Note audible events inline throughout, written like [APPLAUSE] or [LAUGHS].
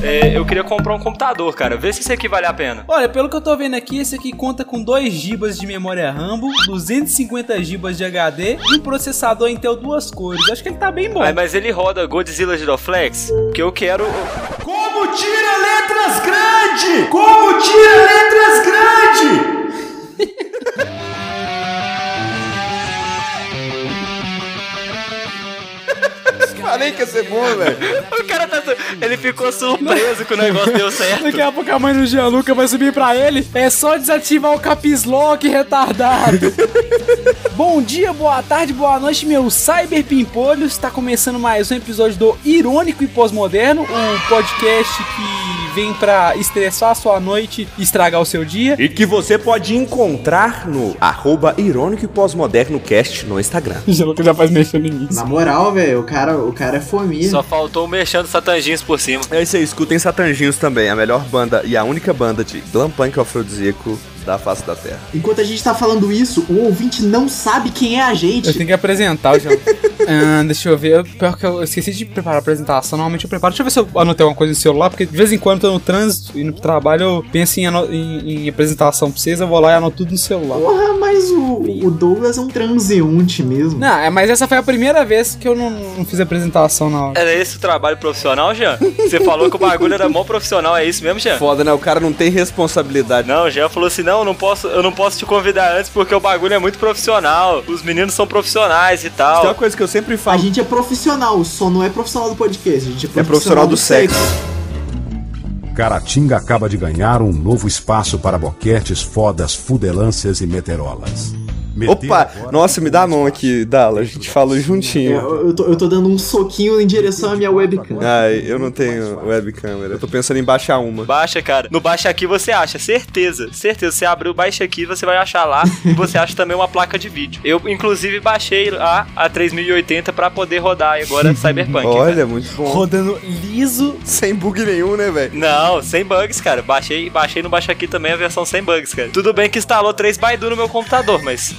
É, eu queria comprar um computador, cara. Vê se isso aqui vale a pena. Olha, pelo que eu tô vendo aqui, esse aqui conta com 2 GB de memória RAM, 250 GB de HD e um processador Intel duas cores. Acho que ele tá bem bom. Mas, mas ele roda Godzilla Giroflex, que eu quero. Como tira letras grandes? Como tira letras grandes? [LAUGHS] Falei que ia ser bom, velho. O cara tá. Ele ficou surpreso que o negócio deu certo. Daqui a pouco a mãe do Gianluca vai subir pra ele. É só desativar o caps lock, retardado. [LAUGHS] Bom dia, boa tarde, boa noite, meu Cyber Pimpolhos. Está começando mais um episódio do Irônico e Pós-Moderno, um podcast que vem pra estressar a sua noite e estragar o seu dia. E que você pode encontrar no arroba irônico e pós-moderno cast no Instagram. [LAUGHS] O Gianluca já faz mexendo em mim. Na moral, velho, o cara, o cara é fominha. Só faltou mexendo satanjinhos por cima. É isso aí, escutem Satanginhos também, a melhor banda e a única banda de glam punk afrodisíaco da face da terra. Enquanto a gente tá falando isso, o ouvinte não sabe quem é a gente. Eu tenho que apresentar o Gianluca. [LAUGHS] Ah, deixa eu ver. Pior que eu esqueci de preparar a apresentação. Normalmente eu preparo. Deixa eu ver se eu anotei alguma coisa no celular, porque de vez em quando eu tô no trânsito e no trabalho eu penso em, em- em apresentação pra vocês, eu vou lá e anoto tudo no celular. Porra, mas o, o Douglas é um transeunte mesmo. Não, é, mas essa foi a primeira vez que eu não, não fiz apresentação na hora. Era esse o trabalho profissional, Jean? Você falou que o bagulho era mó profissional, é isso mesmo, Jean? Foda, né? O cara não tem responsabilidade. Não, o Jean falou assim: não, eu não posso, eu não posso te convidar antes porque o bagulho é muito profissional. Os meninos são profissionais e Tem uma tal. coisa que eu sempre A falo. gente é profissional, só não é profissional do podcast. A gente é profissional, É profissional do sexo. Caratinga acaba de ganhar um novo espaço para boquetes, fodas, fudelâncias e meterolas. Meter Opa, agora- nossa, me dá a mão aqui, Dala. A gente falou É, juntinho. eu, eu tô, eu tô dando um soquinho em direção à minha webcam. Ai, eu não tenho webcâmera. Eu tô pensando em baixar uma. Baixa, cara. No Baixa Aqui você acha, certeza. Certeza. Você abriu o Baixa Aqui, você vai achar lá. [LAUGHS] e você acha também uma placa de vídeo. Eu, inclusive, baixei lá a 3080 pra poder rodar agora Cyberpunk. Olha, cara. muito bom. Rodando liso. Sem bug nenhum, né, velho? Não, sem bugs, cara. Baixei, baixei no Baixa Aqui também a versão sem bugs, cara. Tudo bem que instalou três Baidu no meu computador, mas.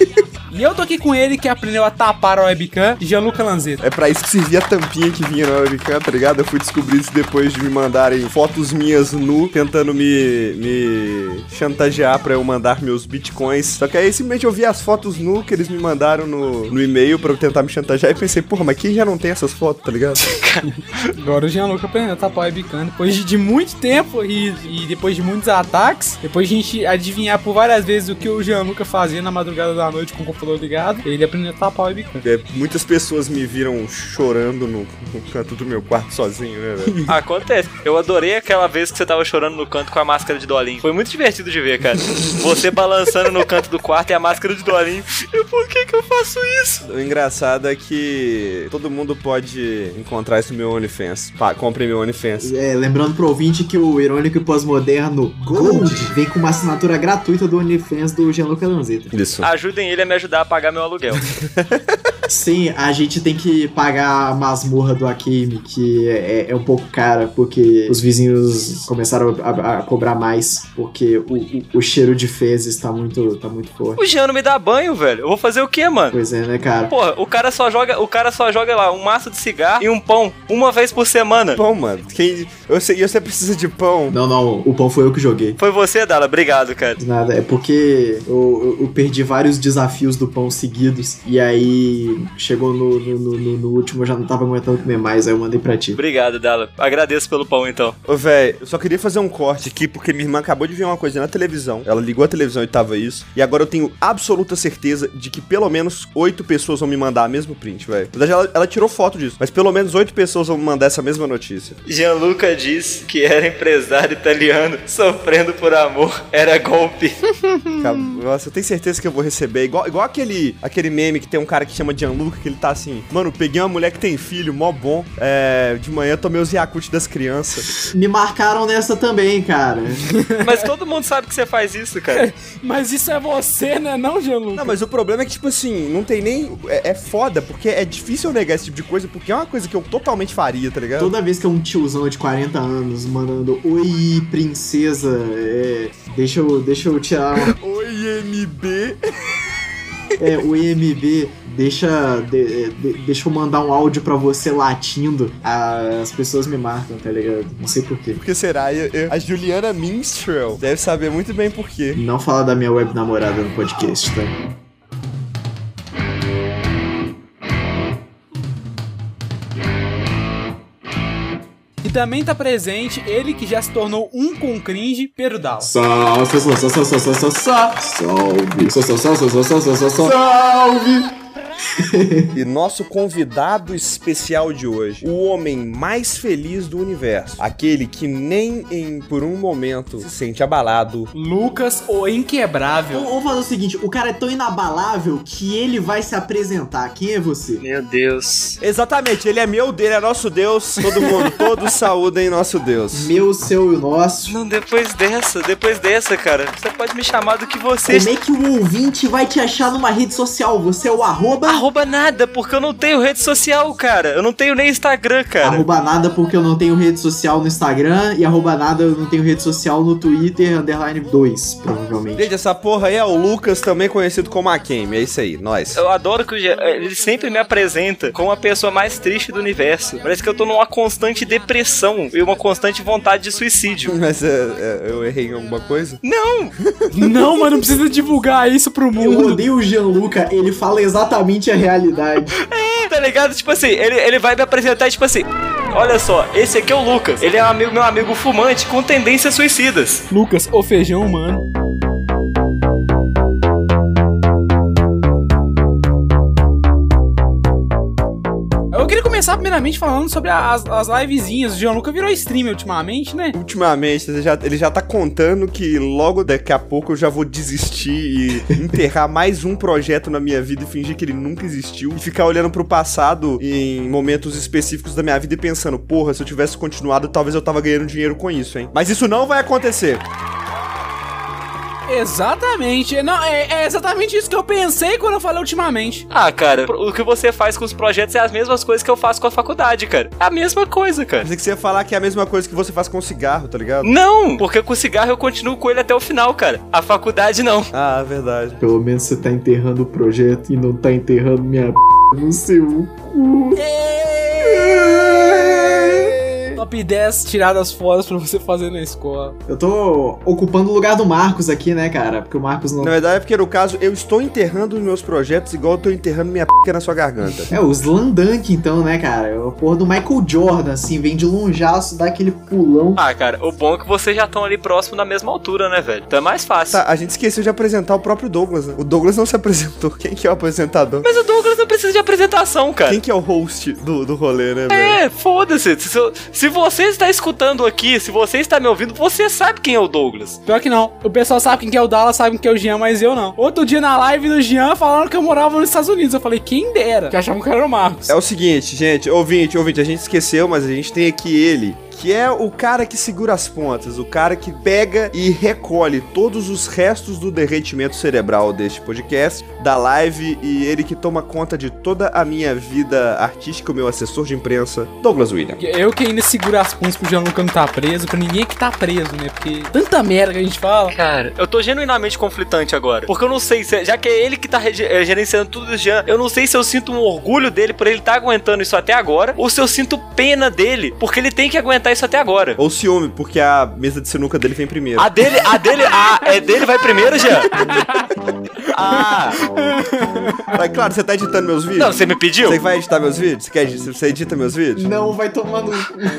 E eu tô aqui com ele que aprendeu a tapar a webcam, Gianluca Lanzetta. É pra isso que servia a tampinha que vinha na webcam, tá ligado? Eu fui descobrir isso depois de me mandarem fotos minhas nu, tentando me, me chantagear pra eu mandar meus bitcoins. Só que aí simplesmente eu vi as fotos nu que eles me mandaram no, no e-mail pra eu tentar me chantagear e pensei, porra, mas quem já não tem essas fotos, tá ligado? [LAUGHS] Agora o Gianluca aprendeu a tapar a webcam. Depois de, de muito tempo e, e depois de muitos ataques, depois de a gente adivinhar por várias vezes o que o Gianluca fazia na madrugada da noite com o computador ligado, ele aprendeu a tapar a webcam. É, muitas pessoas me viram chorando no, no canto do meu quarto sozinho, né, velho? [LAUGHS] Acontece. Eu adorei aquela vez que você tava chorando no canto com a máscara de Dolinho. Foi muito divertido de ver, cara. Você balançando no canto do quarto e a máscara de Dolinho. Eu, por que que eu faço isso? O engraçado é que todo mundo pode encontrar isso no meu OnlyFans. Pá, compre meu OnlyFans. É, lembrando pro ouvinte que o Irônico e Pós-Moderno Gold vem com uma assinatura gratuita do OnlyFans do Gianluca Lanzetta. Isso. Ajudem ele a me ajudar a pagar meu aluguel. [LAUGHS] Sim, a gente tem que pagar a masmorra do Akemi, que é, é um pouco cara, porque os vizinhos começaram a, a- a cobrar mais, porque o, o- o cheiro de fezes tá muito, tá muito forte. O Jean não me dá banho, velho. Eu vou fazer o quê, mano? Pois é, né, cara? Porra, o cara só joga, o cara só joga lá um maço de cigarro e um pão uma vez por semana. Pão, mano. Quem... Eu sei, você precisa de pão. Não, não, o pão foi eu que joguei. Foi você, Dala. Obrigado, cara. De Nada, é porque eu, eu- eu perdi vários desafios do pão seguidos, e aí chegou no, no, no- no- no último eu já não tava aguentando comer mais, aí eu mandei pra ti. Obrigado, Dala. Agradeço pelo pão, então. Ô, velho, eu só queria fazer um corte aqui, porque minha irmã acabou de ver uma coisa na televisão. Ela ligou a televisão e tava isso. E agora eu tenho absoluta certeza de que pelo menos oito pessoas vão me mandar a mesmo print, velho. Na verdade, ela, ela tirou foto disso, mas pelo menos oito pessoas vão me mandar essa mesma notícia. Gianluca diz que era empresário italiano sofrendo por amor. Era golpe. Nossa, eu tenho certeza que eu vou receber. Igual, igual aquele, aquele meme que tem um cara que chama Gianluca, que ele tá assim, mano, peguei uma mulher que tem filho, mó bom. É, de manhã tomei os Yakult das crianças. Me marcaram nessa também, cara. [LAUGHS] Mas todo mundo sabe que você faz isso, cara. [LAUGHS] Mas isso é você, né, não, Gianluca? Não, mas o problema é que, tipo assim, não tem nem. É, é foda, porque é difícil eu negar esse tipo de coisa, porque é uma coisa que eu totalmente faria, tá ligado? Toda vez que é um tiozão de 40 anos mandando Oi, princesa, é, deixa, eu, deixa eu tirar uma... [LAUGHS] Oi, MB. É, o IMB deixa, de- de- deixa eu mandar um áudio pra você latindo. As pessoas me marcam, tá ligado? Não sei porquê. Por que será? Eu- eu- a Juliana Minstrel deve saber muito bem por quê. Não fala da minha web namorada no podcast, tá? Também tá presente ele que já se tornou um com cringe, Perudal. Salve, salve, salve, [LAUGHS] e nosso convidado especial de hoje, o homem mais feliz do universo, aquele que nem em por um momento se sente abalado. Lucas, o inquebrável. Ou, fazer é o seguinte, o cara é tão inabalável que ele vai se apresentar. Quem é você? Meu Deus. Exatamente, ele é meu, dele é nosso Deus. Todo mundo, [LAUGHS] todos saúdem nosso Deus. Meu, seu e nosso. Não, depois dessa, depois dessa, cara, você pode me chamar do que você. Como é que o ouvinte vai te achar numa rede social? Você é o arroba... Arroba nada, porque eu não tenho rede social, cara. Eu não tenho nem Instagram, cara. Arroba nada porque eu não tenho rede social no Instagram e arroba nada eu não tenho rede social no Twitter, underline 2, provavelmente. Gente, essa porra aí é o Lucas, também conhecido como Akemi. É isso aí, nós. Eu adoro que o Jean- ele sempre me apresenta como a pessoa mais triste do universo. Parece que eu tô numa constante depressão e uma constante vontade de suicídio. [LAUGHS] Mas é, é, eu errei em alguma coisa? Não! Não, mas não precisa divulgar isso pro Eu mundo. odeio o Gianluca, ele fala exatamente a realidade. [LAUGHS] Tá ligado? Tipo assim, ele, ele vai me apresentar tipo assim. Olha só, esse aqui é o Lucas. Ele é um amigo, meu amigo fumante com tendências suicidas. Lucas, o feijão humano. Começar primeiramente falando sobre as, as livezinhas. O Gianluca virou streamer ultimamente, né? Ultimamente, ele já, ele já tá contando que logo daqui a pouco eu já vou desistir e [LAUGHS] enterrar mais um projeto na minha vida e fingir que ele nunca existiu. E ficar olhando pro passado em momentos específicos da minha vida e pensando, porra, se eu tivesse continuado, talvez eu tava ganhando dinheiro com isso, hein? Mas isso não vai acontecer. Exatamente. Não, é, é exatamente isso que eu pensei quando eu falei ultimamente. Ah, cara, o que você faz com os projetos é as mesmas coisas que eu faço com a faculdade, cara. É a mesma coisa, cara. Pensei que você ia falar que é a mesma coisa que você faz com cigarro, tá ligado? Não, porque com o cigarro eu continuo com ele até o final, cara. A faculdade não. Ah, verdade. Pelo menos você tá enterrando o projeto e não tá enterrando minha p no seu cu. Top 10 tiradas fodas pra você fazer na escola. Eu tô ocupando o lugar do Marcos aqui, né, cara? Porque o Marcos não. Na verdade é porque no caso eu estou enterrando os meus projetos igual eu tô enterrando minha p na sua garganta. É, o Slandunk, então, né, cara? É o porra do Michael Jordan, assim, vem de longeço, dá aquele pulão. Ah, cara, o bom é que vocês já estão ali próximo da mesma altura, né, velho? Então é mais fácil. Tá, a gente esqueceu de apresentar o próprio Douglas, né? O Douglas não se apresentou. [LAUGHS] Quem que é o apresentador? Mas o Douglas não precisa de apresentação, cara. Quem que é o host do, do rolê, né, velho? É, foda-se. Se, se você está escutando aqui, se você está me ouvindo, você sabe quem é o Douglas. Pior que não. O pessoal sabe quem que é o Dallas, sabe quem que é o Jean, mas eu não. Outro dia na live do Jean falaram que eu morava nos Estados Unidos. Eu falei, quem dera? Que achavam que era o Marcos. É o seguinte, gente, ouvinte, ouvinte, a gente esqueceu, mas a gente tem aqui ele, que é o cara que segura as pontas, o cara que pega e recolhe todos os restos do derretimento cerebral deste podcast, da live, e ele que toma conta de toda a minha vida artística, o meu assessor de imprensa, Douglas William. Eu que ainda seguro as pontas pro Gianluca não tá preso, pra ninguém que tá preso, né? Porque tanta merda que a gente fala. Cara, eu tô genuinamente conflitante agora. Porque eu não sei se, já que é ele que tá eh, gerenciando tudo do Jean, eu não sei se eu sinto um orgulho dele por ele tá aguentando isso até agora, ou se eu sinto pena dele, porque ele tem que aguentar isso até agora. Ou ciúme, porque a mesa de sinuca dele vem primeiro. A dele, a dele, a é dele vai primeiro, Jean? Ah, Mas, claro, você tá editando meus vídeos? não, você me pediu? Você vai editar meus vídeos? Você, quer, você edita meus vídeos? Não, vai tomando.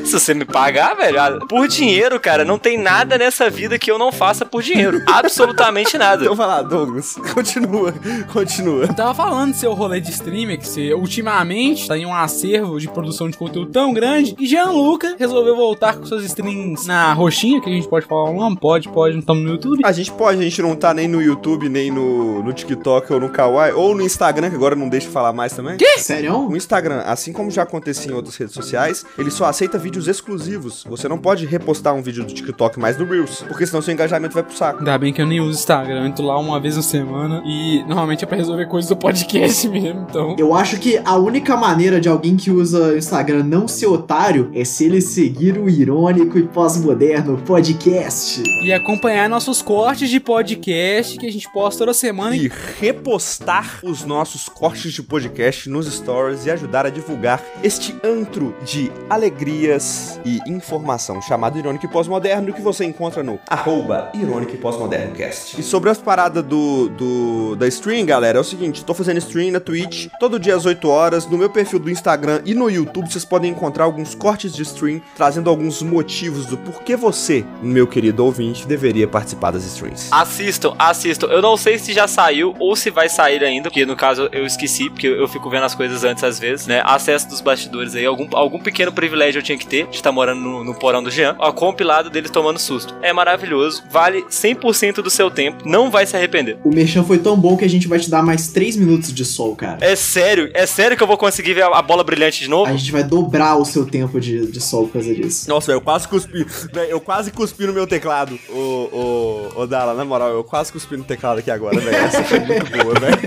Se você me pagar, velho, por dinheiro, cara, não tem nada nessa vida que eu não faça por dinheiro. Absolutamente nada. Então vai lá, Douglas. Continua, continua. Eu tava falando do seu rolê de streamer, que você ultimamente tá em um acervo de produção de conteúdo tão grande, e Gianluca resolveu voltar com suas streams na roxinha, que a gente pode falar o nome, pode, pode, não estamos no YouTube. A gente pode, a gente não tá nem no YouTube, nem no, no TikTok ou no Kawaii, ou no Instagram, que agora não deixa falar mais também. Sério? O Instagram, assim como já acontecia em outras redes sociais, ele só aceita vídeos exclusivos. Você não pode repostar um vídeo do TikTok mais no Reels, porque senão seu engajamento vai pro saco. Ainda bem que eu nem uso Instagram, eu entro lá uma vez na semana e normalmente é pra resolver coisas do podcast [LAUGHS] mesmo, então. Eu acho que a única maneira de alguém que usa Instagram não ser otário é se ele seguir seguir o Irônico e Pós-Moderno Podcast. E acompanhar nossos cortes de podcast que a gente posta toda semana. E repostar os nossos cortes de podcast nos stories e ajudar a divulgar este antro de alegrias e informação chamado Irônico e Pós-Moderno que você encontra no arroba Irônico e Pós-Moderno Cast. E sobre as paradas do, do, da stream, galera, é o seguinte, tô fazendo stream na Twitch todo dia às 8 horas, no meu perfil do Instagram e no YouTube vocês podem encontrar alguns cortes de stream trazendo alguns motivos do porquê você, meu querido ouvinte, deveria participar das streams. Assistam, assistam. Eu não sei se já saiu ou se vai sair ainda, porque no caso eu esqueci, porque eu fico vendo as coisas antes às vezes, né? Acesso dos bastidores aí, algum, algum pequeno privilégio eu tinha que ter de estar morando no, no porão do Jean. Ó, compilado deles tomando susto. É maravilhoso, vale 100% do seu tempo, não vai se arrepender. O Merchan foi tão bom que a gente vai te dar mais 3 minutos de sol, cara. É sério, é sério que eu vou conseguir ver a, a bola brilhante de novo? A gente vai dobrar o seu tempo de, de sol por causa disso. Nossa, eu quase cuspi. Véio, eu quase cuspi no meu teclado. Ô, ô, ô, Dala, na moral, eu quase cuspi no teclado aqui agora, velho. Essa foi muito boa, velho. [LAUGHS]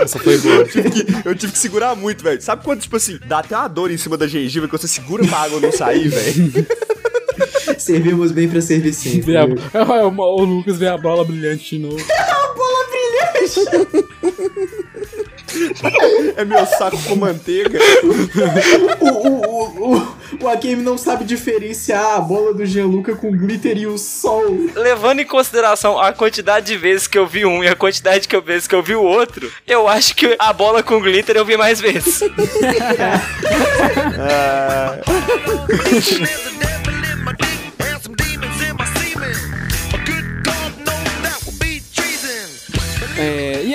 Essa foi boa. Eu tive, que, eu tive que segurar muito, velho. Sabe quando, tipo assim, dá até uma dor em cima da gengiva que você segura pra água não sair, velho? [LAUGHS] Servimos bem pra servir a- [LAUGHS] o, Lucas vê a bola brilhante de novo. É meu saco com manteiga. o, o, o, o, o Akemi não sabe diferenciar a bola do Gianluca com glitter e o sol. Levando em consideração a quantidade de vezes que eu vi um e a quantidade de vezes que eu vi o outro, eu acho que a bola com glitter eu vi mais vezes. [LAUGHS] [LAUGHS] Ah,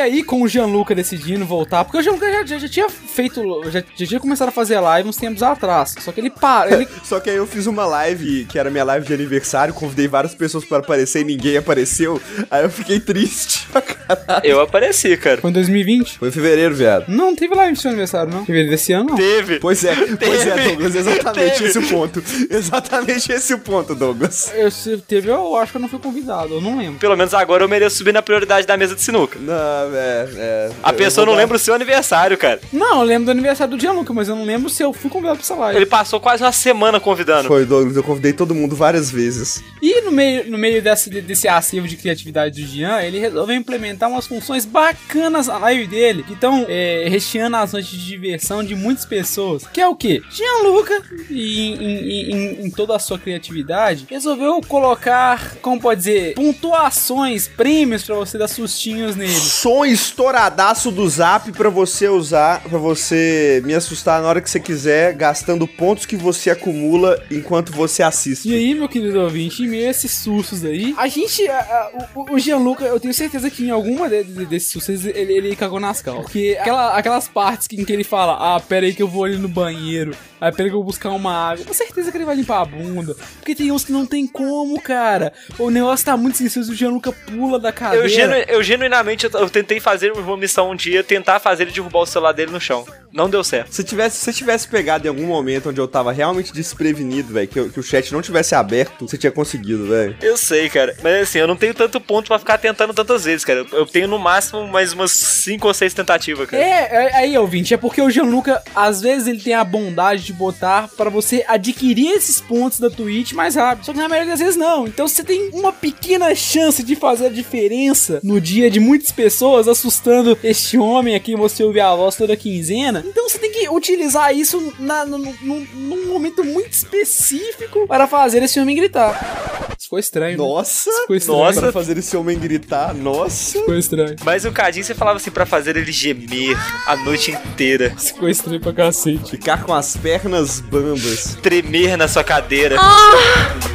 aí, com o Gianluca decidindo voltar, porque o Gianluca já, já, já tinha feito, já, já tinha começado a fazer live uns tempos atrás. Só que ele para, ele [LAUGHS] Só que aí eu fiz uma live, que era minha live de aniversário, convidei várias pessoas para aparecer e ninguém apareceu. Aí eu fiquei triste pra caralho. Eu apareci, cara. foi em 2020. Foi em fevereiro, viado. Não, não teve live do seu aniversário, não. Fevereiro desse ano, não. Teve. Pois é, pois é, Teve. Douglas, exatamente Teve. esse o ponto. Exatamente esse o ponto, Douglas. Eu, se teve, eu acho que eu não fui convidado, eu não lembro. Pelo menos agora eu mereço subir na prioridade da mesa de sinuca. Não, é, é. A pessoa não dar- lembra o seu aniversário, cara. Não, eu lembro do aniversário do Gianluca, mas eu não lembro se eu fui convidado pra essa live. Ele passou quase uma semana convidando. Foi, Douglas, eu convidei todo mundo várias vezes. E no meio, no meio desse, desse acervo de criatividade do Jean, ele resolveu implementar umas funções bacanas na live dele, que estão é, recheando as noites de diversão de muitas pessoas. Que é o quê? Gianluca, em, em, em, em toda a sua criatividade, resolveu colocar, como pode dizer, pontuações, prêmios pra você dar sustinhos nele. Som estouradaço do zap pra você usar, pra você me assustar na hora que você quiser, gastando pontos que você acumula enquanto você assiste. E aí, meu querido ouvinte, em meio a esses sustos aí, a gente, a- a- o, o Gianluca, eu tenho certeza que em alguma de- de- desses sustos ele, ele cagou nas calças. Porque aquela- aquelas partes em que ele fala, ah, pera aí que eu vou ali no banheiro, aí que eu vou buscar uma água, com certeza que ele vai limpar a bunda. Porque tem uns que não tem como, cara. O negócio tá muito sincero, o Gianluca pula da cadeira. Eu, genu- eu genuinamente, eu, eu tentei fazer uma missão um dia, tentar fazer ele derrubar o celular dele no chão. Não deu certo. Se tivesse, se você tivesse pegado em algum momento onde eu tava realmente desprevenido, velho, que, que o chat não tivesse aberto, você tinha conseguido, velho. Eu sei, cara. Mas assim, eu não tenho tanto ponto pra ficar tentando tantas vezes, cara. Eu- tenho no máximo mais umas 5 ou 6 tentativas, cara. É, é, aí, ouvinte, é porque o Gianluca, às vezes, ele tem a bondade de botar pra você adquirir esses pontos da Twitch mais rápido. Só que na maioria das vezes não. Então você tem uma pequena chance de fazer a diferença no dia de muitas pessoas, assustando este homem a quem você ouve a voz toda quinzena. Então você tem que utilizar isso na, no, no- num momento muito específico para fazer esse homem gritar. Isso ficou estranho. né? Nossa! Ficou estranho. Nossa. Pra fazer esse homem gritar, nossa! Ficou estranho. Mas o Cadinho você falava assim pra fazer ele gemer a noite inteira, Isso Ficou estranho pra cacete. Ficar com as pernas bambas. tremer na sua cadeira. Promiscuous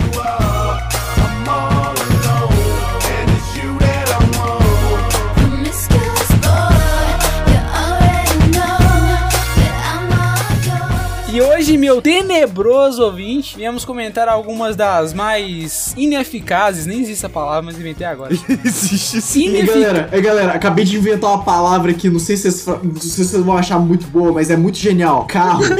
meu tenebroso ouvinte, viemos comentar algumas das mais ineficazes, nem existe essa palavra, mas inventei agora. [LAUGHS] Existe sim. Ei, Ineficazes. galera, ei, galera, acabei de inventar uma palavra que não sei se vocês, fa- não sei se vocês vão achar muito boa, mas é muito genial. Carro. [LAUGHS]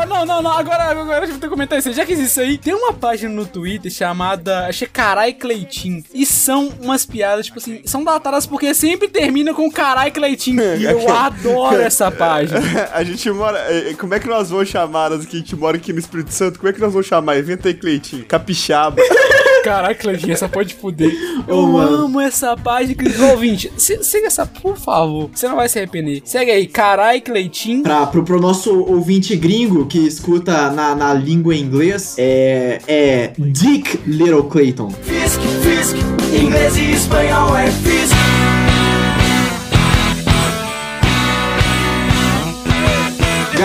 Oh, não, não, não, agora, agora eu comentar isso. Já que existe isso aí, tem uma página no Twitter chamada, Carai Cleitinho. E são umas piadas, tipo assim, são datadas porque sempre termina com Carai Cleitinho. E eu [LAUGHS] adoro essa página. A gente mora. Como é que nós vamos chamar chamadas que a gente mora aqui no Espírito Santo, como é que nós vamos chamar? Evento aí, Cleitinho. Capixaba. [LAUGHS] Caraca, Cleitinho, essa pode fuder. Eu mano. amo essa página. Ô, ouvinte, se- siga essa, por favor. Você não vai se arrepender. Segue aí, carai, Cleitinho. Pra, pro, pro nosso ouvinte gringo que escuta na, na língua inglês, é, é Dick Little Clayton. Fisk, Fisk, inglês e espanhol é Fisk.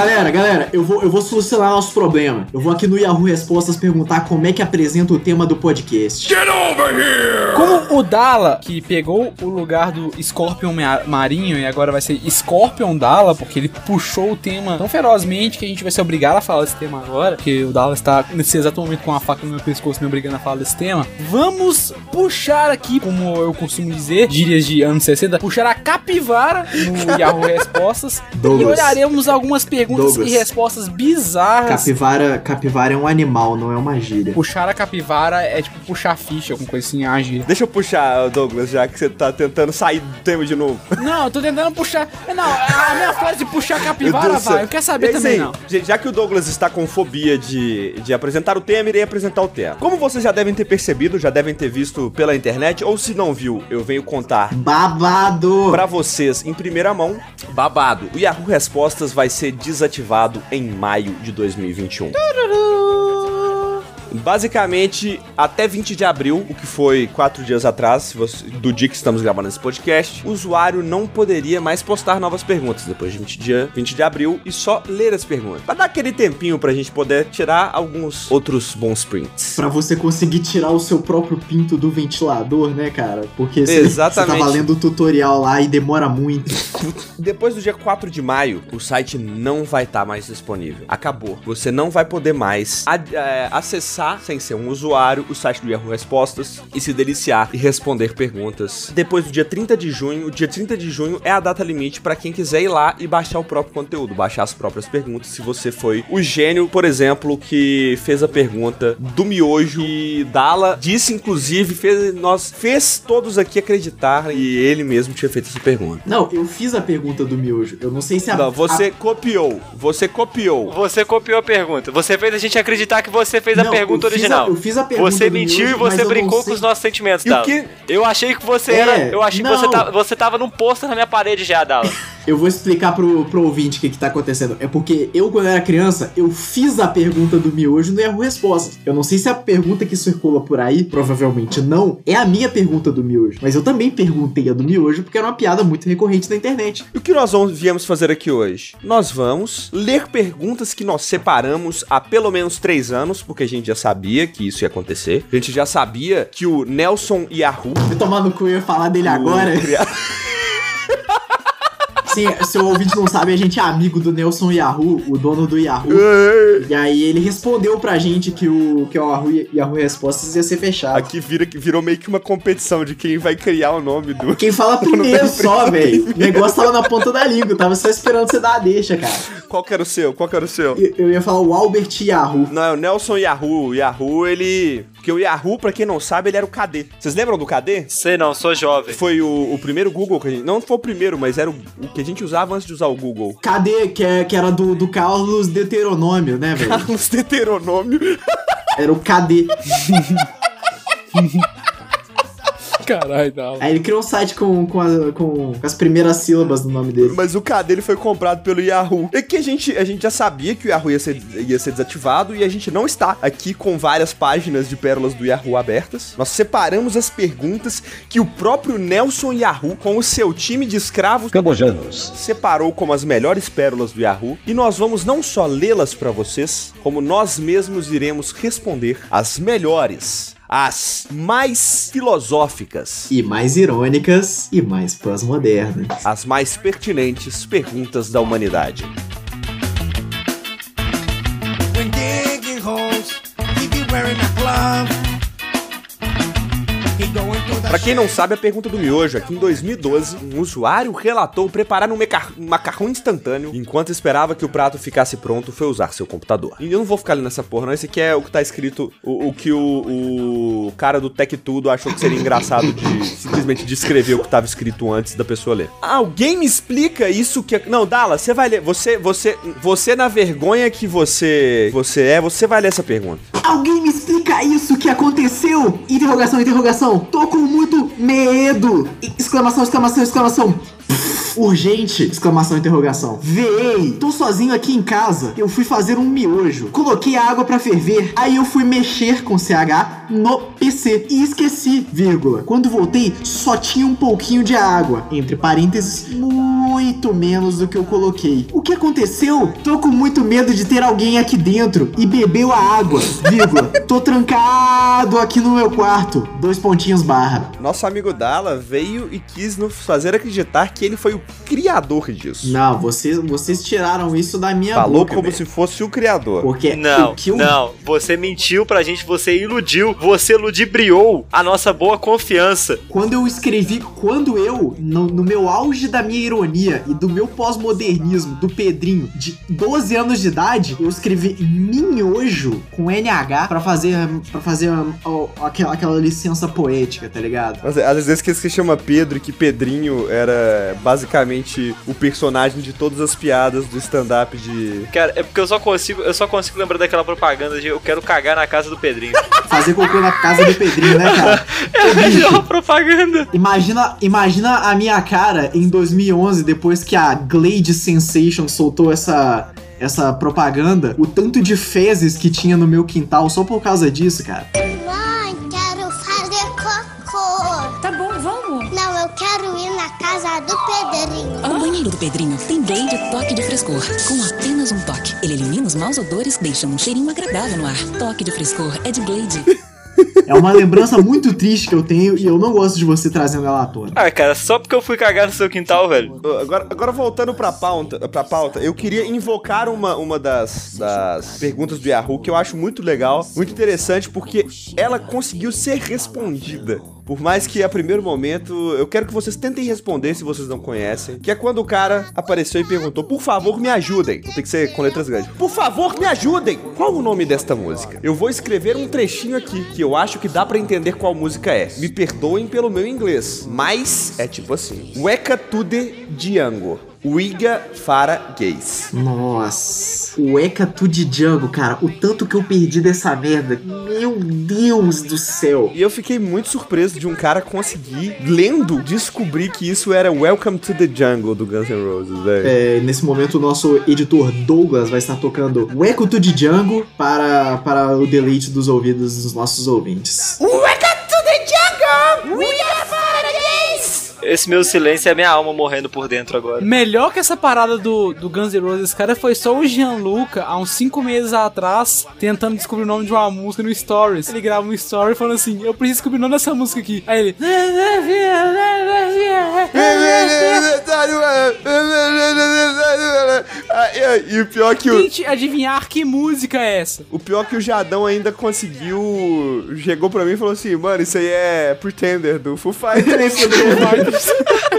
Galera, galera, eu vou, eu vou solucionar nosso problema. Eu vou aqui no Yahoo Respostas perguntar como é que apresenta o tema do podcast. Como o Dala, que pegou o lugar do Scorpion Ma- Marinho e agora vai ser Scorpion Dala, porque ele puxou o tema tão ferozmente que a gente vai ser obrigado a falar desse tema agora, porque o Dala está nesse exato momento com a faca no meu pescoço me obrigando a falar desse tema. Vamos puxar aqui, como eu costumo dizer, gírias de anos 60, puxar a capivara no [LAUGHS] Yahoo Respostas e Douglas. olharemos algumas perguntas Douglas. e respostas bizarras. Capivara, capivara é um animal, não é uma gíria. Puxar a capivara é tipo puxar ficha, alguma coisa assim, gíria. Deixa eu puxar, Douglas, já que você tá tentando sair do tema de novo. [LAUGHS] Não, eu tô tentando puxar. Não, a minha frase de puxar capivara vai. Eu quero saber É também, aí. não. Gente, Já que o Douglas está com fobia de, de apresentar o tema, irei apresentar o tema. Como vocês já devem ter percebido, já devem ter visto pela internet, ou se não viu, eu venho contar Babado! pra vocês em primeira mão, babado. O Yahoo Respostas vai ser desativado em maio de 2021. Basicamente, até 20 de abril, o que foi quatro dias atrás, do dia que estamos gravando esse podcast, o usuário não poderia mais postar novas perguntas depois de 20 de, 20 de abril e só ler as perguntas. Pra dar aquele tempinho pra gente poder tirar alguns outros bons prints. Pra você conseguir tirar o seu próprio pinto do ventilador, né, cara? Porque você, Exatamente. você tá valendo o tutorial lá e demora muito. [LAUGHS] Depois do dia 4 de maio, o site não vai estar mais disponível. Acabou. Você não vai poder mais é, acessar, sem ser um usuário, o site do Yahoo Respostas e se deliciar e responder perguntas. Depois do dia 30 de junho, o dia 30 de junho é a data limite para quem quiser ir lá e baixar o próprio conteúdo, baixar as próprias perguntas. Se você foi o gênio, por exemplo, que fez a pergunta do miojo e Dala disse, inclusive, fez, nós fez todos aqui acreditar e ele mesmo tinha feito essa pergunta. Não, eu fiz a pergunta do miojo. Eu não sei se a. Não, você a- copiou. Você copiou. Você copiou a pergunta. Você fez a gente acreditar que você fez a Não, pergunta eu fiz original. a- eu fiz a pergunta Você mentiu e você não brincou com os nossos sentimentos, Dala. que- Eu achei que você É, era. Eu achei que você não. tava, você tava num pôster na minha parede já, Dala. Eu vou explicar pro, pro ouvinte o que, que tá acontecendo. É porque eu, quando era criança, eu fiz a pergunta do miojo no Yahoo Respostas. Eu não sei se a pergunta que circula por aí, provavelmente não, é a minha pergunta do miojo. Mas eu também perguntei a do miojo porque era uma piada muito recorrente na internet. E o que nós vamos, viemos fazer aqui hoje? Nós vamos ler perguntas que nós separamos há pelo menos três anos, porque a gente já sabia que isso ia acontecer. A gente já sabia que o Nelson Yahoo. Vou tomar no cu e falar dele agora. o cria- [LAUGHS] Sim, se o ouvinte não sabe, a gente é amigo do Nelson Yahoo, o dono do Yahoo. E aí ele respondeu pra gente que o, que o Yahoo, Yahoo Respostas ia ser fechado. Aqui vira, virou meio que uma competição de quem vai criar o nome do. Quem fala [LAUGHS] primeiro só, velho. O negócio tava na ponta da língua, tava só esperando você dar a deixa, cara. Qual que era o seu? Qual que era o seu? Eu, eu ia falar o Albert Yahoo. Não, é o Nelson Yahoo. O Yahoo, ele. Porque o Yahoo, pra quem não sabe, ele era o KD. Vocês lembram do KD? Sei não, sou jovem. Foi o, o primeiro Google que a gente. Não foi o primeiro, mas era o, o que a gente usava antes de usar o Google. Cadê? Que, é- que era do, do Carlos Deuteronômio, né, velho? Carlos Deuteronômio. Era o KD. [LAUGHS] Caralho, Dala. Aí ele criou um site com, com, a- com as primeiras sílabas do nome dele. Mas o KD ele foi comprado pelo Yahoo. É que a gente, a gente já sabia que o Yahoo ia ser, ia ser desativado e a gente não está aqui com várias páginas de pérolas do Yahoo abertas. Nós separamos as perguntas que o próprio Nelson Yahoo, com o seu time de escravos Cambojanos. separou como as melhores pérolas do Yahoo e nós vamos não só lê-las pra vocês, como nós mesmos iremos responder as melhores, as mais filosóficas, E mais irônicas e mais pós-modernas. as mais pertinentes perguntas da humanidade. Quem não sabe, a pergunta do miojo é que em 2012, um usuário relatou preparar um macarrão instantâneo enquanto esperava que o prato ficasse pronto foi usar seu computador. E eu não vou ficar ali nessa porra, não. Esse aqui é o que tá escrito, o, o que o, o cara do Tech Tudo achou que seria engraçado de [LAUGHS] simplesmente descrever o que tava escrito antes da pessoa ler. Alguém me explica isso que. é- Não, Dala, você vai ler. Você, você, você na vergonha que você, você é, você vai ler essa pergunta. Alguém me explica isso que aconteceu? Interrogação, interrogação. Tô com muito medo. Exclamação, exclamação, exclamação. Urgente! Exclamação, interrogação. Véi, tô sozinho aqui em casa. Eu fui fazer um miojo. Coloquei a água pra ferver. Aí eu fui mexer com CH no PC. E esqueci, vírgula. Quando voltei, só tinha um pouquinho de água. Entre parênteses, muito menos do que eu coloquei. O que aconteceu? Tô com muito medo de ter alguém aqui dentro e bebeu a água, vírgula. Tô trancado aqui no meu quarto. Dois pontinhos barra. Nosso amigo Dala veio e quis nos fazer acreditar que ele foi o criador disso. Não, vocês, vocês tiraram isso da minha Falou boca. como velho. se fosse o criador. Porque Não, o que eu não. Você mentiu pra gente, você iludiu, você ludibriou a nossa boa confiança. Quando eu escrevi, quando eu, no, no meu auge da minha ironia e do meu pós-modernismo, do Pedrinho, de 12 anos de idade, eu escrevi minhojo com NH pra fazer, pra fazer ó, aquela, aquela licença poética, tá ligado? Mas, às vezes que se chama Pedro e que Pedrinho era basicamente o personagem de todas as piadas do stand-up de. Cara, é porque eu só consigo, eu só consigo lembrar daquela propaganda de eu quero cagar na casa do Pedrinho. [LAUGHS] Fazer cocô na casa do Pedrinho, né, cara? [LAUGHS] é a melhor propaganda. Imagina, imagina a minha cara em 2011, depois que a Glade Sensation soltou essa, essa propaganda, o tanto de fezes que tinha no meu quintal só por causa disso, cara. Mãe, quero fazer cocô. Tá bom, vamos. Não, eu quero ir na casa do Pedrinho. O banheiro do Pedrinho tem Blade Toque de Frescor. Com apenas um toque, ele elimina os maus odores, deixa um cheirinho agradável no ar. Toque de frescor é de Blade. [LAUGHS] É uma lembrança muito triste que eu tenho e eu não gosto de você trazendo ela à tona. Ah, cara, só porque eu fui cagar no seu quintal, velho. Agora, agora voltando pra pauta, pra pauta, eu queria invocar uma, uma das, das perguntas do Yahoo que eu acho muito legal, muito interessante, porque ela conseguiu ser respondida. Por mais que a primeiro momento, eu quero que vocês tentem responder se vocês não conhecem. Que é quando o cara apareceu e perguntou: Por favor, me ajudem. Tem que ser com letras grandes. Por favor, me ajudem. Qual o nome desta música? Eu vou escrever um trechinho aqui que eu acho que dá pra entender qual música é. Me perdoem pelo meu inglês, mas é tipo assim: Weka Tude Django. Uiga Fara Gays. Nossa. O Eka Tudo Django, cara, o tanto que eu perdi dessa merda. Meu Deus do céu. E eu fiquei muito surpreso de um cara conseguir, lendo, descobrir que isso era Welcome to the Jungle do Guns N' Roses, velho. É, nesse momento, o nosso editor Douglas vai estar tocando o Eco to Django para, para o deleite dos ouvidos dos nossos ouvintes. Esse meu silêncio é a minha alma morrendo por dentro agora. Melhor que essa parada do, do Guns N' Roses, cara, foi só o Gianluca, há uns 5 meses atrás, tentando descobrir o nome de uma música no Stories. Ele grava um story falando assim: Eu preciso descobrir o nome dessa música aqui. Aí ele. E o pior que o, Tente adivinhar que música é essa. o pior que o Jadão ainda conseguiu. Chegou pra mim e falou assim: Mano, isso aí é Pretender do Foo Fighters. [LAUGHS] person. [LAUGHS]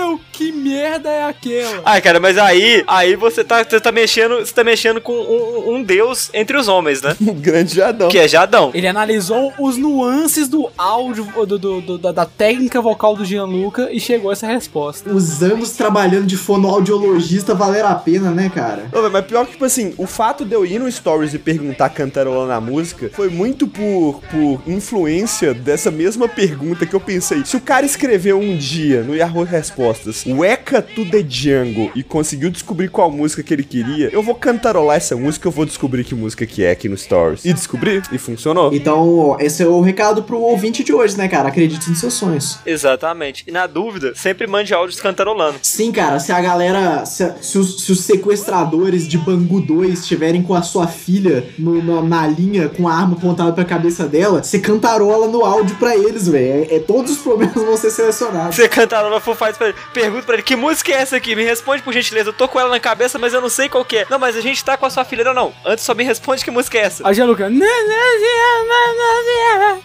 eu, que merda é aquela? Ai, cara, mas aí, aí você tá, você tá mexendo, você tá mexendo com um, um deus entre os homens, né? [LAUGHS] um grande Jadão. Que é Jadão. Ele analisou os nuances do áudio, do, do- do- da, da técnica vocal do Gianluca e chegou a essa resposta. Os anos trabalhando de fonoaudiologista valeram a pena, né, cara? Velho, mas pior que, tipo assim, o fato de eu ir no Stories e perguntar cantarolando a música foi muito por, por influência dessa mesma pergunta que eu pensei. Se o cara escreveu um dia no Yahoo Respostas, Weka to the Django, e conseguiu descobrir qual música que ele queria, eu vou cantarolar essa música, eu vou descobrir que música que é aqui no Stories. E descobri, e funcionou. Então, esse é o recado pro ouvinte de hoje, né, cara? Acredite nos seus sonhos. Exatamente. E na dúvida, sempre mande áudios cantarolando. Sim, cara, se a galera. Se, se os, se os sequestradores de Bangu 2 estiverem com a sua filha no- na, na linha com a arma apontada pra cabeça dela, você cantarola no áudio pra eles, velho. É, é- todos os problemas vão ser selecionados. Você cantarola Foo Fighters pra ele. Pergunta pergunto pra ele, que música é essa aqui? Me responde por gentileza. Eu tô com ela na cabeça, mas eu não sei qual que é. Não, mas a gente tá com a sua filha. Não, não. Antes só me responde que música é essa. A Gianluca. "Né,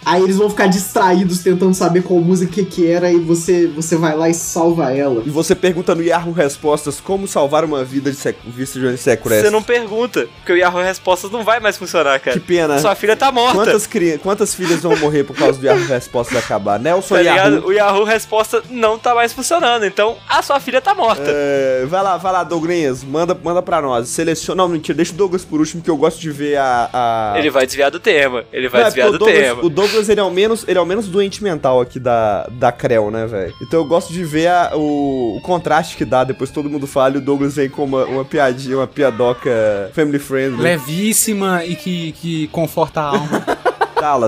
Aí eles vão ficar distraídos tentando saber qual música que, que era e você, você vai lá e salva ela. E você pergunta no Yahoo Respostas como salvar uma vida de sec... vista de sequestro. Você não pergunta, porque o Yahoo Respostas não vai mais funcionar, cara. Que pena. Sua filha tá morta. Quantas, cri... Quantas filhas vão morrer por causa do Yahoo Respostas acabar? Nelson Tá? Yahoo. O Yahoo Resposta não tá mais funcionando. Então, a sua filha tá morta. É, vai lá, vai lá, Douglas, manda, manda pra nós. Seleciona. Não, mentira, deixa o Douglas por último, que eu gosto de ver a. a... Ele vai desviar do tema. Ele vai Não, é desviar do Douglas, tema. o Douglas, ele é o menos, ele é o menos doente mental aqui da, da Creu, né, velho? Então eu gosto de ver a- o, o contraste que dá, depois todo mundo fala e o Douglas vem com uma, uma piadinha, uma piadoca family friendly. Levíssima e que, que conforta a alma. [LAUGHS]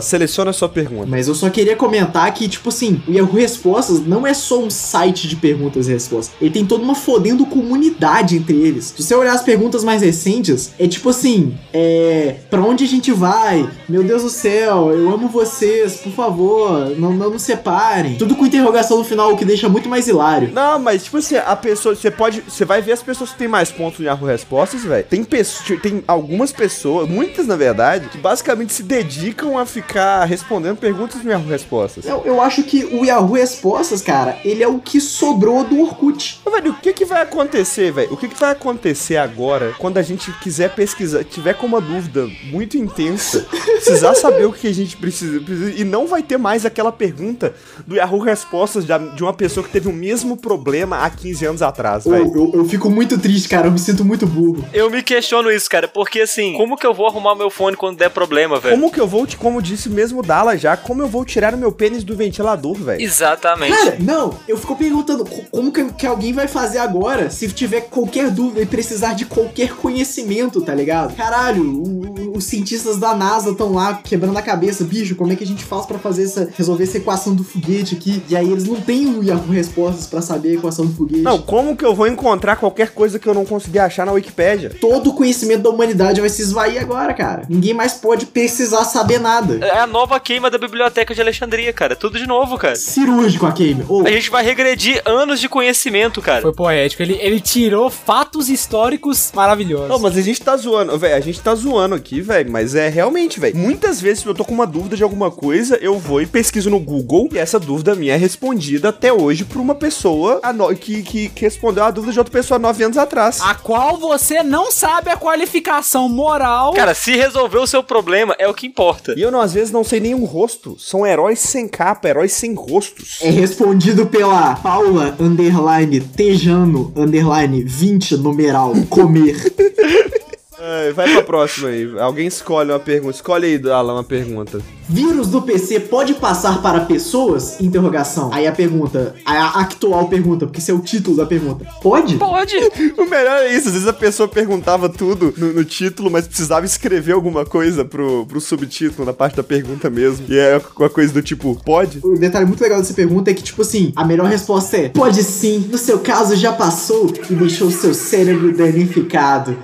Seleciona a sua pergunta. Mas eu só queria comentar que, tipo assim, o Yahoo Respostas não é só um site de perguntas e respostas. Ele tem toda uma fodendo comunidade entre eles. Se você olhar as perguntas mais recentes, é tipo assim: é. Pra onde a gente vai? Meu Deus do céu, eu amo vocês, por favor, não, não nos separem. Tudo com interrogação no final, o que deixa muito mais hilário. Não, mas tipo assim, a pessoa, você pode, você vai ver as pessoas que têm mais pontos no Yahoo Respostas, velho. Tem pessoas, tem algumas pessoas, muitas na verdade, que basicamente se dedicam a ficar respondendo perguntas no Yahoo Respostas. Eu, eu acho que o Yahoo Respostas, cara, ele é o que sobrou do Orkut. Ô, velho, o que que vai acontecer, velho? O que que vai acontecer agora quando a gente quiser pesquisar, tiver com uma dúvida muito intensa, [LAUGHS] precisar saber o que a gente precisa, precisa- e não vai ter mais aquela pergunta do Yahoo Respostas de, de uma pessoa que teve o mesmo problema há 15 anos atrás, Eu, velho. eu, eu fico muito triste, cara, eu me sinto muito burro. Eu me questiono isso, cara, porque assim, como que eu vou arrumar meu fone quando der problema, velho? Como que eu vou, te- como disse mesmo Dala já, como eu vou tirar o meu pênis do ventilador, velho? Exatamente. Cara, não, eu fico perguntando co- como que, que alguém vai fazer agora se tiver qualquer dúvida e precisar de qualquer conhecimento, tá ligado? Caralho, o- o- os cientistas da NASA estão lá quebrando a cabeça, bicho, como é que a gente faz pra fazer essa resolver essa equação do foguete aqui? E aí eles não têm o Yahoo Respostas pra saber a equação do foguete. Não, como que eu vou encontrar qualquer coisa que eu não consegui achar na Wikipédia? Todo o conhecimento da humanidade vai se esvair agora, cara. Ninguém mais pode precisar saber nada. É a nova queima da biblioteca de Alexandria, cara. Tudo de novo, cara. Cirúrgico a Kame. Ô, A gente vai regredir anos de conhecimento, cara. Foi poético. Ele, ele tirou fatos históricos maravilhosos. Não, mas a gente tá zoando, velho. A gente tá zoando aqui, velho. Mas é realmente, velho. Muitas vezes, se eu tô com uma dúvida de alguma coisa, eu vou e pesquiso no Google. E essa dúvida minha é respondida até hoje por uma pessoa a no- que, que, que respondeu a dúvida de outra pessoa há nove anos atrás. A qual você não sabe a qualificação moral. Cara, se resolver o seu problema, é o que importa. E eu, não, às vezes, não sei nenhum rosto. São heróis sem capa, heróis sem rostos. É respondido pela Paula underline Tejano underline 20 numeral comer. [LAUGHS] Ai, vai pra próxima aí. Alguém escolhe uma pergunta. Escolhe aí, Alan, uma pergunta. Vírus do PC pode passar para pessoas? Interrogação. Aí a pergunta, a actual pergunta, porque esse é o título da pergunta. Pode? Pode. O melhor é isso, às vezes a pessoa perguntava tudo no, no título, mas precisava escrever alguma coisa pro, pro subtítulo, na parte da pergunta mesmo. E é uma coisa do tipo, pode? O detalhe muito legal dessa pergunta é que, tipo assim, a melhor resposta é: pode sim, no seu caso já passou e deixou seu cérebro danificado.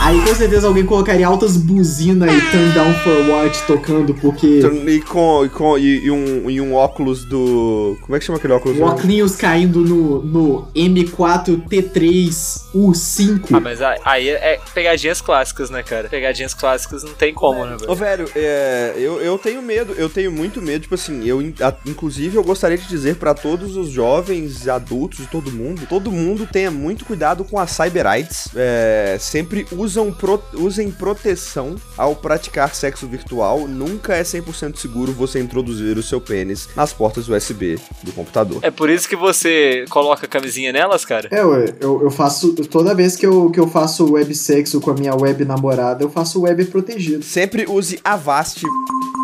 Aí com certeza alguém colocaria altas buzinas e turn down for what tocando, porque E, com, e, com, e, e um, e um óculos do. Como é que chama aquele óculos? o óculos caindo no, no M4T3U5. Ah, mas aí- aí é pegadinhas clássicas, né, cara? Pegadinhas clássicas não tem como, né, Ô, velho? velho, é, eu, eu tenho medo, eu tenho muito medo, tipo assim, eu, inclusive, eu gostaria de dizer pra todos os jovens, adultos e todo mundo, todo mundo tenha muito cuidado com as cyberites, é, sempre usam pro- usem proteção ao praticar sexo virtual, nunca é 100% seguro você introduzir o seu pênis nas portas USB do computador. É por isso que você coloca a camisinha nelas, cara? É, ué, eu, eu faço. Toda vez que eu, que eu faço websexo com a minha web namorada, eu faço web protegido. Sempre use Avast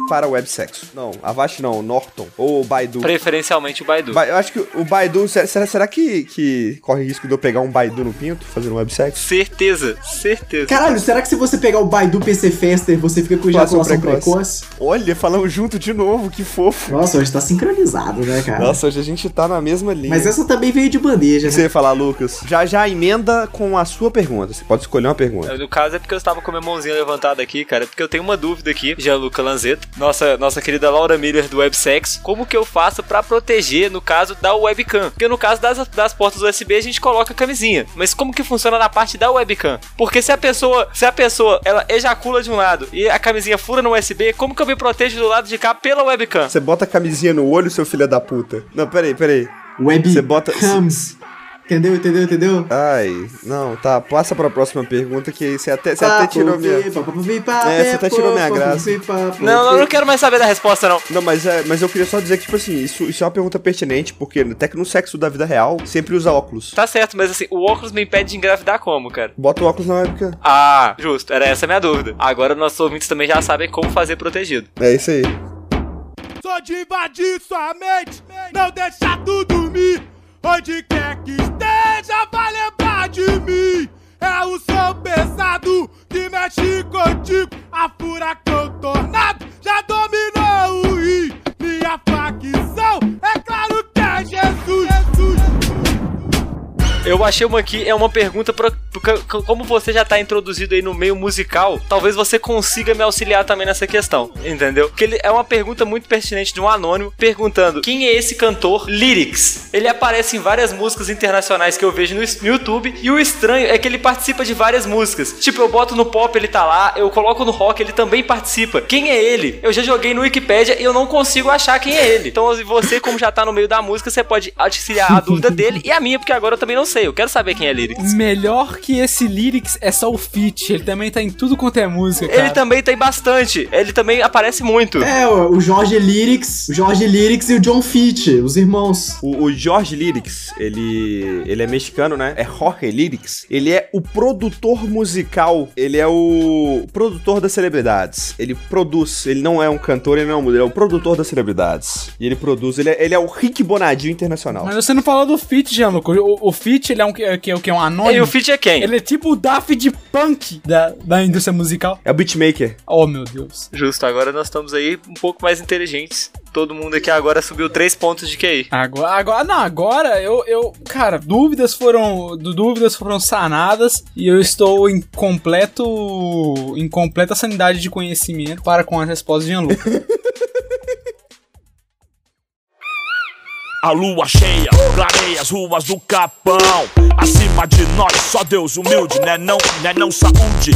para websexo. Não, Avast não, Norton ou Baidu. Preferencialmente o Baidu. Ba- Eu acho que o Baidu. Será, será- que, que corre risco de eu pegar um Baidu no pinto fazendo websex? Certeza, certeza. Caralho, será que se você pegar o Baidu PC Fester, você fica com Ejaculação ejaculação precoce. precoce? Olha, falamos junto de novo, que fofo. Nossa, hoje tá sincronizado, né, cara? Nossa, hoje a gente tá na mesma linha. Mas essa também veio de bandeja, O que né? você ia falar, Lucas? Já já emenda com a sua pergunta. Você pode escolher uma pergunta. No caso é porque eu estava com a minha mãozinha levantada aqui, cara, porque eu tenho uma dúvida aqui, Gianluca Lanzetta. Nossa, nossa querida Laura Miller do Websex, como que eu faço pra proteger, no caso da webcam? Porque no caso das, das portas USB a gente coloca a camisinha, mas como que funciona na parte da webcam? Porque se a pessoa, se a pessoa, ela ejacula de um lado e a camisinha fura no USB, como que eu me protejo do lado de cá pela webcam? Você bota a camisinha no olho, seu filho da puta. Não, peraí, peraí. Você bota. Webcams. Entendeu, entendeu, entendeu? Ai, não, tá. Passa pra próxima pergunta que você até, você até tirou minha. É, você até tirou minha graça. Não, não, eu não quero mais saber da resposta, não. Não, mas, é, mas eu queria só dizer que, tipo assim, isso, isso é uma pergunta pertinente, porque até que no sexo da vida real sempre usa óculos. Tá certo, mas assim, o óculos me impede de engravidar como, cara? Bota o óculos na webcam. Ah, justo, era essa a minha dúvida. Agora nossos ouvintes também já sabem como fazer protegido. É isso aí. Sou de invadir sua mente, não deixar tu dormir. Onde quer que esteja, vai lembrar de mim. É o som pesado que mexe contigo. A furacão tornado já dominou o rio. Minha facção, é claro que é Jesus. Jesus. Eu achei uma aqui, é uma pergunta pra. pra- Como você já tá introduzido aí no meio musical, talvez você consiga me auxiliar também nessa questão, entendeu? Porque ele é uma pergunta muito pertinente de um anônimo perguntando quem é esse cantor Lyrics. Ele aparece em várias músicas internacionais que eu vejo no no YouTube e o estranho é que ele participa de várias músicas. Tipo, eu boto no pop, ele tá lá, eu coloco no rock, ele também participa. Quem é ele? Eu já joguei no Wikipedia e eu não consigo achar quem é ele. Então, você, como já tá no meio da música, você pode auxiliar a dúvida dele e a minha, porque agora eu também não sei. Eu quero saber quem é Lyrics. Melhor que esse Lyrics é só o feat. Ele também tá em tudo quanto é música, cara. Ele também tem bastante. Ele também aparece muito. É, o Jorge Lyrics, o Jorge Lyrics e o John Fitch, os irmãos. O, o George Lyrics, ele, ele é mexicano, né? É Jorge Lyrics. Ele é o produtor musical. Ele é o produtor das celebridades. Ele produz. Ele não é um cantor, ele não é um modelo. Ele é o produtor das celebridades. E ele produz. Ele é, ele é o Rick Bonadio internacional. Mas você não falou do Fit, Gianluca. O, o Fit, ele é um que, que, que é um anônimo. E o Fit é quem? Ele é tipo o Daft Punk da, da indústria musical. É o beatmaker. Oh, meu Deus. Justo, agora nós estamos aí um pouco mais inteligentes. Todo mundo aqui agora subiu 3 pontos de QI. Agora, agora, não, agora eu, eu, cara, dúvidas foram, dúvidas foram sanadas e eu estou em completo, em completa sanidade de conhecimento para com as respostas de Gianluca. [LAUGHS] A lua cheia clareia as ruas do Capão. Acima de nós, só Deus humilde, né? Não, né? Não saúde.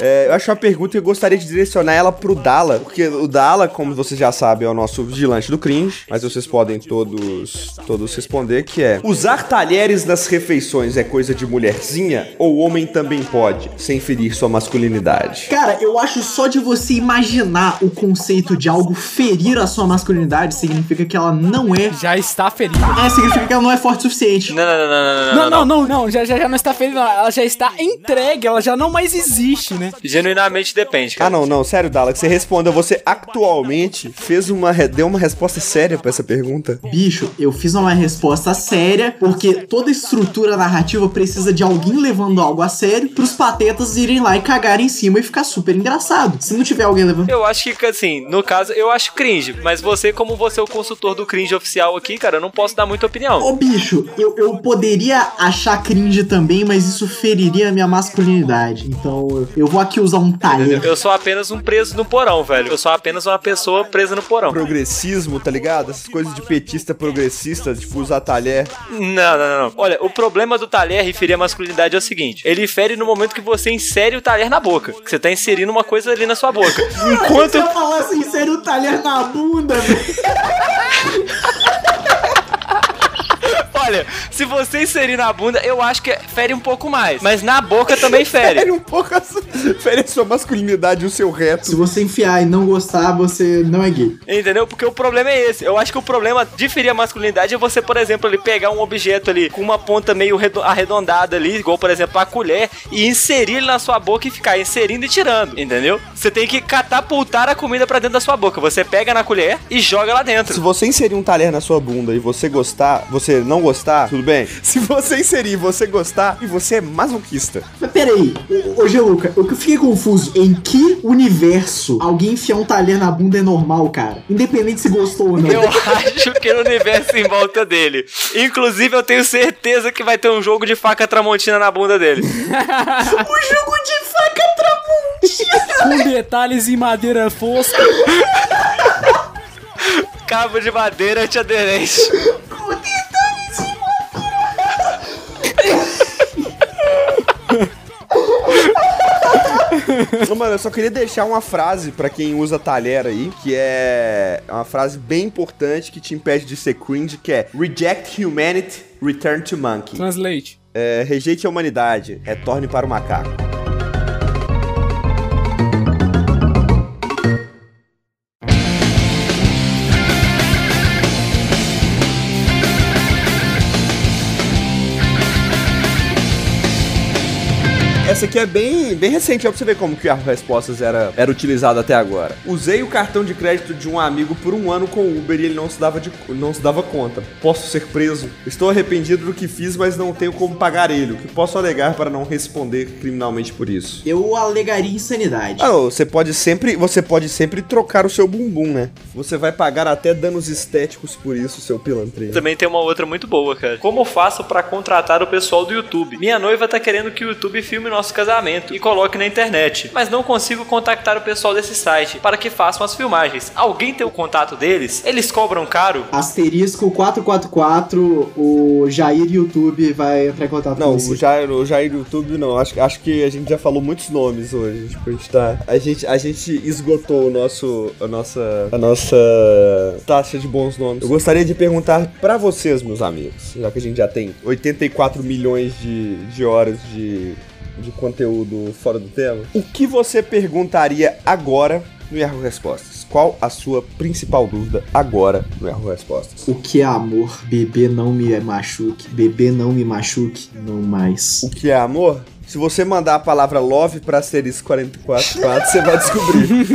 É, eu acho uma pergunta e eu gostaria de direcionar ela pro Dala, porque o Dala, como vocês já sabem, é o nosso vigilante do cringe, mas vocês podem todos todos responder que é: usar talheres nas refeições é coisa de mulherzinha ou o homem também pode, sem ferir sua masculinidade? Cara, eu acho só de você imaginar o conceito de algo ferir a sua masculinidade significa que ela não é. Já está ferida. É, significa que ela não é forte o suficiente. Não, não, não, não, Não, não, não, não, já, já, já não está ferida, não. ela já está entregue, ela já não mais existe, né? Genuinamente depende, cara. Ah, não, não, sério, Dala, que você respondeu. Você atualmente fez uma. deu uma resposta séria pra essa pergunta? Bicho, eu fiz uma resposta séria, porque toda estrutura narrativa precisa de alguém levando algo a sério pros patetas irem lá e cagarem em cima e ficar super engraçado. Se não tiver alguém levando. Eu acho que, assim, no caso, eu acho cringe. Mas você, como você é o consultor do cringe oficial aqui, cara, eu não posso dar muita opinião. Ô bicho, eu, eu poderia achar cringe também, mas isso feriria a minha masculinidade. Então eu- vou aqui usar um talher. Eu sou apenas um preso no porão, velho. Eu sou apenas uma pessoa presa no porão. Progressismo, tá ligado? Essas coisas de petista progressista, tipo usar talher. Não, não, não, não. Olha, o problema do talher e ferir a masculinidade é o seguinte: ele fere no momento que você insere o talher na boca. Que você tá inserindo uma coisa ali na sua boca. Enquanto. Se eu falar assim, sério, o talher na bunda, velho. [LAUGHS] Olha, se você inserir na bunda, eu acho que fere um pouco mais. Mas na boca também [LAUGHS] fere. Fere um pouco a sua, fere a sua masculinidade e o seu reto. Se você enfiar e não gostar, você não é gay. Entendeu? Porque o problema é esse. Eu acho que o problema de ferir a masculinidade é você, por exemplo, ali, pegar um objeto ali com uma ponta meio redo- arredondada ali, igual, por exemplo, a colher, e inserir ele na sua boca e ficar inserindo e tirando. Entendeu? Você tem que catapultar a comida pra dentro da sua boca. Você pega na colher e joga lá dentro. Se você inserir um talher na sua bunda e você gostar, você não gostar, tudo bem. Se você inserir e você gostar, e você é masoquista. Mas peraí, ô, ô Geluca, eu fiquei confuso. Em que universo alguém enfiar um talher na bunda é normal, cara? Independente se gostou ou não. Eu acho que no universo em volta dele. Inclusive, eu tenho certeza que vai ter um jogo de faca tramontina na bunda dele. O [LAUGHS] jogo de faca tramontina! Com detalhes em madeira fosca. cabo de madeira antiaderente. Ô, Mano, eu só queria deixar uma frase pra quem usa talher aí, que é uma frase bem importante que te impede de ser cringe, que é Reject humanity, return to monkey. Translate. É, rejeite a humanidade, retorne para o macaco. Essa aqui é bem, bem recente, ó, pra você ver como que o Yahoo Respostas era, era utilizado até agora. Usei o cartão de crédito de um amigo por um ano com o Uber e ele não se dava, de, não se dava conta. Posso ser preso? Estou arrependido do que fiz, mas não tenho como pagar ele. O que posso alegar para não responder criminalmente por isso? Eu alegaria insanidade. Ah, você pode sempre, você pode sempre trocar o seu bumbum, né? Você vai pagar até danos estéticos por isso, seu pilantrinho. Também tem uma outra muito boa, cara. Como faço pra contratar o pessoal do YouTube? Minha noiva tá querendo que o YouTube filme nosso casamento e coloque na internet, mas não consigo contactar o pessoal desse site para que façam as filmagens. Alguém tem o contato deles? Eles cobram caro? Asterisco 444, o Jair YouTube vai entrar em contato Não, com o você. Jair, o Jair YouTube não. Acho, acho que a gente já falou muitos nomes hoje. Tipo, a gente tá. A gente, a gente esgotou o nosso. A nossa. A nossa taxa de bons nomes. Eu gostaria de perguntar pra vocês, meus amigos, já que a gente já tem 84 milhões de, de horas de, de conteúdo fora do tema. O que você perguntaria agora no Yahoo Respostas? Qual a sua principal dúvida agora no Yahoo Respostas? O que é amor? Bebê não me machuque. Bebê não me machuque. Não mais. O que é amor? Se você mandar a palavra love pra asterisco 444, você vai descobrir.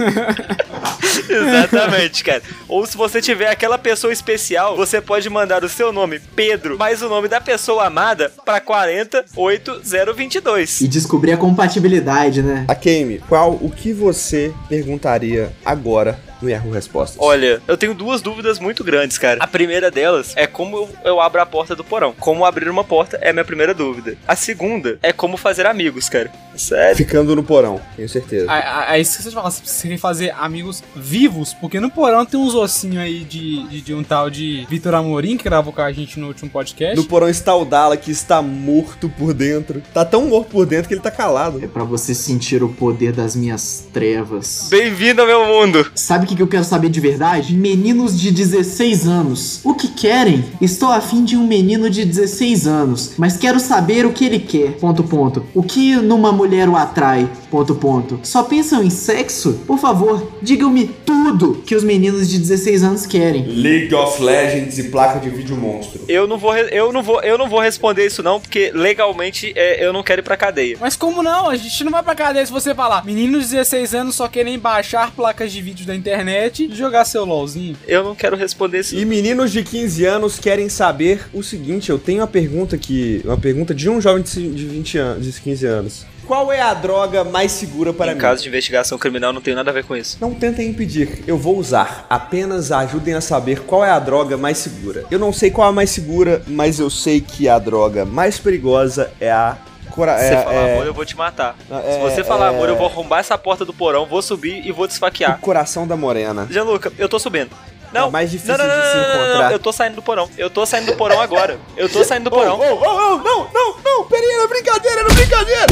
[LAUGHS] Exatamente, cara. Ou se você tiver aquela pessoa especial, você pode mandar o seu nome, Pedro, mais o nome da pessoa amada pra 48022. E descobrir a compatibilidade, né? A Kame, qual o que você perguntaria agora no Yahoo Respostas? Olha, eu tenho duas dúvidas muito grandes, cara. A primeira delas é como eu, eu abro a porta do porão. Como abrir uma porta é a minha primeira dúvida. A segunda é como fazer amigos, cara. Sério. Ficando no porão, tenho certeza. Aí, aí esqueci de falar, você quer fazer amigos vivos, porque no porão tem uns ossinhos aí de, de, de um tal de Vitor Amorim, que gravou com a gente no último podcast. No porão está o Dala, que está morto por dentro. Tá tão morto por dentro que ele tá calado. É pra você sentir o poder das minhas trevas. Bem-vindo ao meu mundo. Sabe o que que eu quero saber de verdade? Meninos de 16 anos. O que querem? Estou afim de um menino de 16 anos, mas quero saber o que ele quer. Ponto, ponto. O que numa mulher o atrai? Ponto, ponto. Só pensam em sexo? Por favor, digam-me tudo que os meninos de 16 anos querem. League of Legends e placa de vídeo monstro. Eu não vou, eu não vou, eu não vou responder isso não, porque legalmente é, eu não quero ir pra cadeia. Mas como não? A gente não vai pra cadeia se você falar. Meninos de 16 anos só querem baixar placas de vídeo da internet e jogar seu LOLzinho. Eu não quero responder isso. E meninos de 15 anos querem saber o seguinte, eu tenho uma pergunta aqui, uma pergunta de um jovem de ci- de 20 anos, de 15 anos. Qual é a droga mais segura para em mim? caso de investigação criminal, não tenho nada a ver com isso. Não tentem impedir, eu vou usar. Apenas ajudem a saber qual é a droga mais segura. Eu não sei qual é a mais segura, mas eu sei que a droga mais perigosa é a cora Se você é, falar é- amor, eu vou te matar. É, Se você falar é- amor, eu vou arrombar essa porta do porão, vou subir e vou te esfaquear. o coração da morena. Gianluca, eu tô subindo. Não, É mais difícil não, não, de se não, não, encontrar. Eu tô saindo do porão. Eu tô saindo do porão agora. Eu tô saindo do porão. Oh, oh, oh, não, não, não, peraí, era brincadeira, era brincadeira.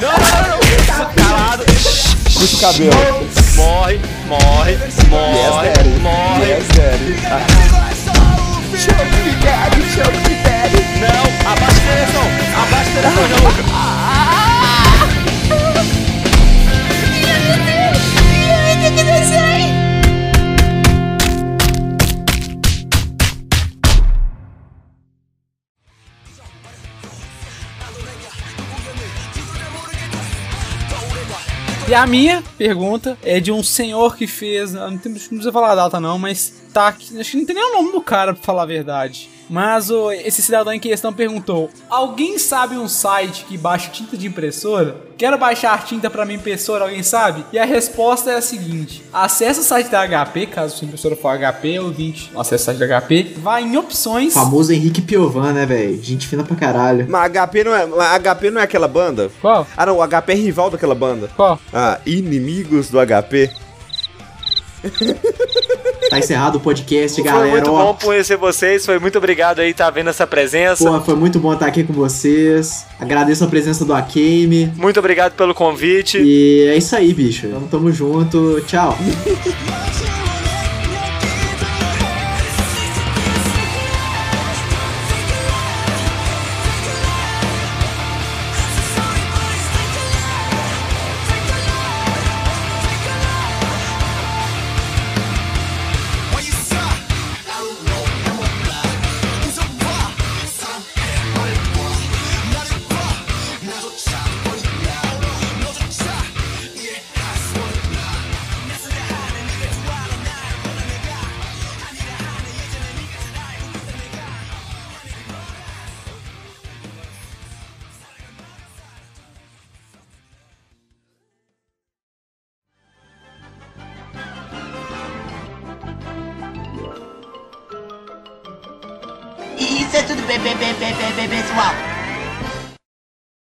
Não, não, não, não. Calado. Puxa o cabelo. Morre, morre, morre, Yes, daddy. morre. Yes, daddy. Não, abaixa a direção. Abaixa a direção, Gianluca. E a minha pergunta é de um senhor que fez. Não, tem, não precisa falar a data, não, mas tá aqui. Acho que não tem nem o nome do cara, pra falar a verdade. Mas o, esse cidadão em questão perguntou: Alguém sabe um site que baixa tinta de impressora? Quero baixar tinta pra minha impressora, alguém sabe? E a resposta é a seguinte: acesse o site da HP, caso sua impressora for HP, ou 20, acesse o site da HP, vai em opções. Famoso Henrique Piovan, né, velho? Gente fina pra caralho. Mas HP não é, HP não é aquela banda? Qual? Ah, não, o HP é rival daquela banda. Qual? Ah, inimigos do HP. [LAUGHS] Tá encerrado o podcast, Foi galera. muito Ó, bom conhecer vocês, foi muito obrigado aí estar vendo essa presença. Porra, foi muito bom estar aqui com vocês. Agradeço a presença do Akame. Muito obrigado pelo convite. E é isso aí, bicho. Então tamo junto. Tchau. [LAUGHS]